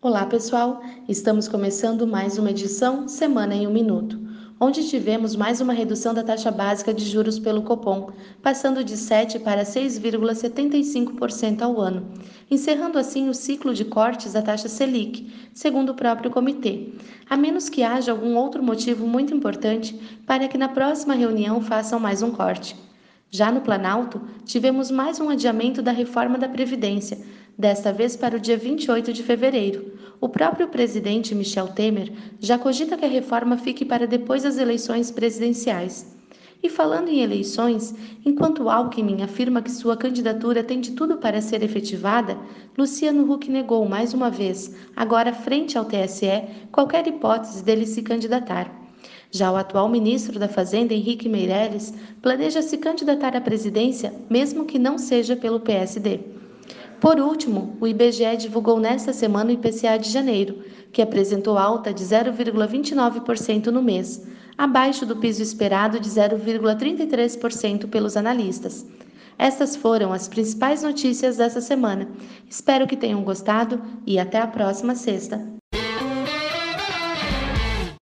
Olá, pessoal! Estamos começando mais uma edição Semana em um Minuto, onde tivemos mais uma redução da taxa básica de juros pelo Copom, passando de 7 para 6,75% ao ano, encerrando assim o ciclo de cortes da taxa Selic, segundo o próprio comitê, a menos que haja algum outro motivo muito importante para que na próxima reunião façam mais um corte. Já no Planalto, tivemos mais um adiamento da reforma da Previdência, desta vez para o dia 28 de fevereiro. O próprio presidente Michel Temer já cogita que a reforma fique para depois das eleições presidenciais. E falando em eleições, enquanto Alckmin afirma que sua candidatura tem de tudo para ser efetivada, Luciano Huck negou mais uma vez, agora frente ao TSE, qualquer hipótese dele se candidatar. Já o atual ministro da Fazenda, Henrique Meirelles, planeja se candidatar à presidência, mesmo que não seja pelo PSD. Por último, o IBGE divulgou nesta semana o IPCA de janeiro, que apresentou alta de 0,29% no mês, abaixo do piso esperado de 0,33% pelos analistas. Estas foram as principais notícias dessa semana. Espero que tenham gostado e até a próxima sexta.